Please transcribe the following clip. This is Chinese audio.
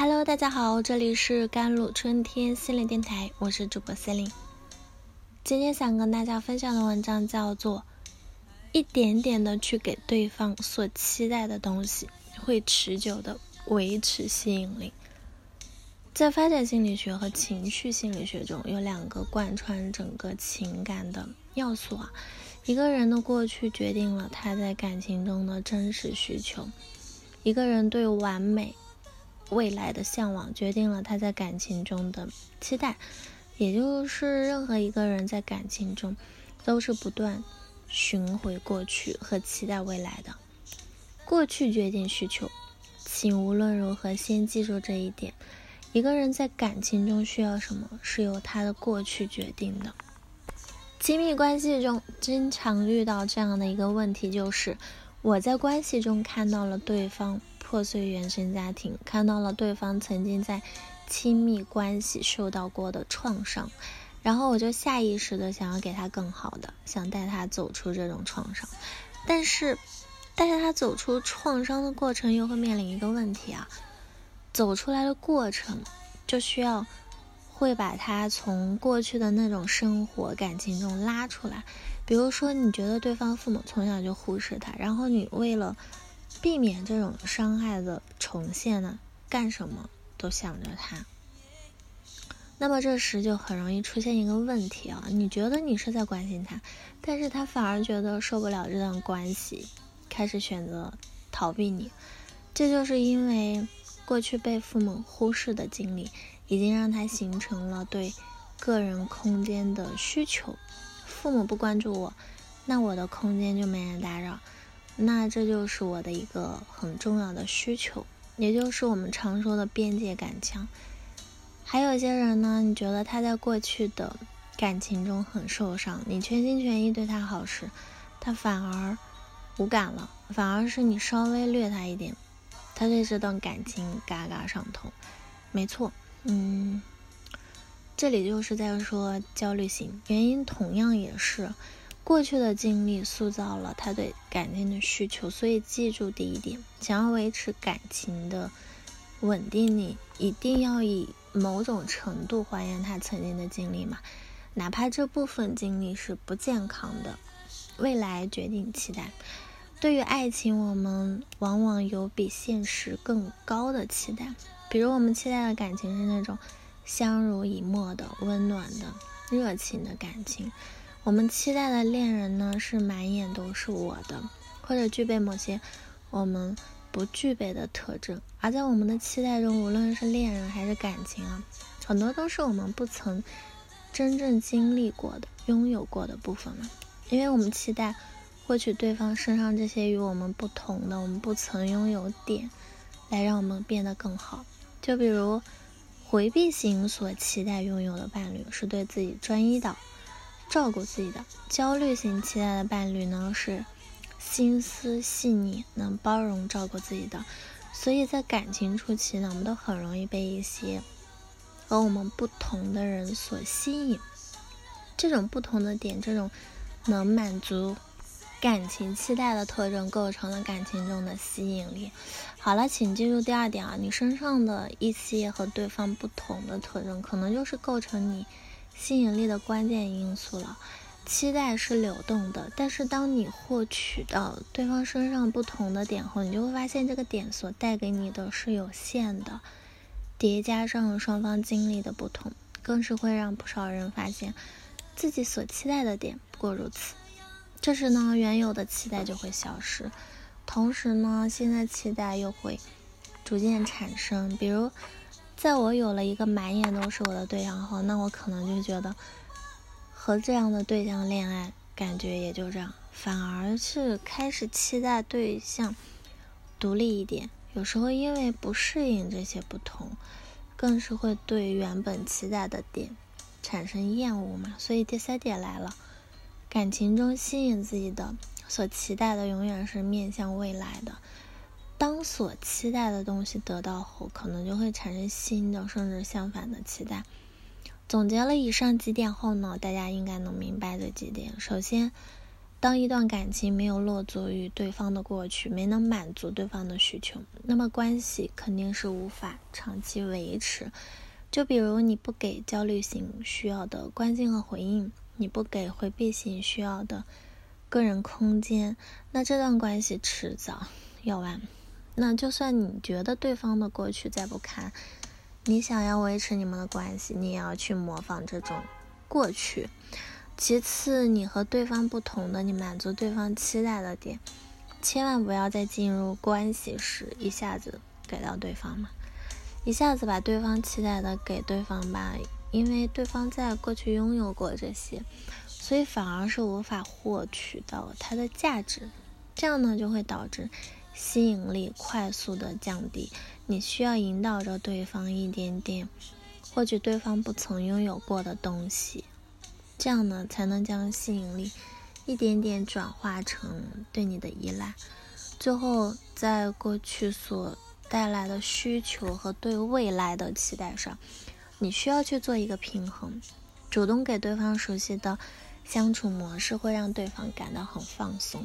Hello，大家好，这里是甘露春天心灵电台，我是主播 c e l i n e 今天想跟大家分享的文章叫做《一点点的去给对方所期待的东西，会持久的维持吸引力》。在发展心理学和情绪心理学中，有两个贯穿整个情感的要素啊。一个人的过去决定了他在感情中的真实需求，一个人对完美。未来的向往决定了他在感情中的期待，也就是任何一个人在感情中都是不断寻回过去和期待未来的。过去决定需求，请无论如何先记住这一点：一个人在感情中需要什么，是由他的过去决定的。亲密关系中经常遇到这样的一个问题，就是我在关系中看到了对方。破碎原生家庭，看到了对方曾经在亲密关系受到过的创伤，然后我就下意识的想要给他更好的，想带他走出这种创伤。但是，带他走出创伤的过程又会面临一个问题啊，走出来的过程就需要会把他从过去的那种生活感情中拉出来。比如说，你觉得对方父母从小就忽视他，然后你为了避免这种伤害的重现呢？干什么都想着他，那么这时就很容易出现一个问题啊！你觉得你是在关心他，但是他反而觉得受不了这段关系，开始选择逃避你。这就是因为过去被父母忽视的经历，已经让他形成了对个人空间的需求。父母不关注我，那我的空间就没人打扰。那这就是我的一个很重要的需求，也就是我们常说的边界感强。还有些人呢，你觉得他在过去的感情中很受伤，你全心全意对他好时，他反而无感了，反而是你稍微虐他一点，他对这段感情嘎嘎上头。没错，嗯，这里就是在说焦虑型，原因同样也是。过去的经历塑造了他对感情的需求，所以记住第一点：想要维持感情的稳定，你一定要以某种程度还原他曾经的经历嘛，哪怕这部分经历是不健康的。未来决定期待。对于爱情，我们往往有比现实更高的期待，比如我们期待的感情是那种相濡以沫的、温暖的、热情的感情。我们期待的恋人呢，是满眼都是我的，或者具备某些我们不具备的特征。而在我们的期待中，无论是恋人还是感情啊，很多都是我们不曾真正经历过的、拥有过的部分嘛。因为我们期待获取对方身上这些与我们不同的、我们不曾拥有点，来让我们变得更好。就比如回避型所期待拥有的伴侣，是对自己专一的。照顾自己的焦虑型期待的伴侣呢，是心思细腻、能包容、照顾自己的。所以在感情初期呢，我们都很容易被一些和我们不同的人所吸引。这种不同的点，这种能满足感情期待的特征，构成了感情中的吸引力。好了，请记住第二点啊，你身上的一些和对方不同的特征，可能就是构成你。吸引力的关键因素了。期待是流动的，但是当你获取到对方身上不同的点后，你就会发现这个点所带给你的是有限的。叠加上双方经历的不同，更是会让不少人发现自己所期待的点不过如此。这时呢，原有的期待就会消失，同时呢，新的期待又会逐渐产生，比如。在我有了一个满眼都是我的对象后，那我可能就觉得和这样的对象恋爱，感觉也就这样，反而是开始期待对象独立一点。有时候因为不适应这些不同，更是会对原本期待的点产生厌恶嘛。所以第三点来了，感情中吸引自己的、所期待的，永远是面向未来的。当所期待的东西得到后，可能就会产生新的，甚至相反的期待。总结了以上几点后呢，大家应该能明白这几点。首先，当一段感情没有落足于对方的过去，没能满足对方的需求，那么关系肯定是无法长期维持。就比如你不给焦虑型需要的关心和回应，你不给回避型需要的个人空间，那这段关系迟早要完。那就算你觉得对方的过去再不堪，你想要维持你们的关系，你也要去模仿这种过去。其次，你和对方不同的，你满足对方期待的点，千万不要在进入关系时一下子给到对方嘛，一下子把对方期待的给对方吧，因为对方在过去拥有过这些，所以反而是无法获取到它的价值，这样呢就会导致吸引力快速的降低。你需要引导着对方一点点获取对方不曾拥有过的东西。这样呢，才能将吸引力一点点转化成对你的依赖，最后在过去所带来的需求和对未来的期待上，你需要去做一个平衡。主动给对方熟悉的相处模式，会让对方感到很放松。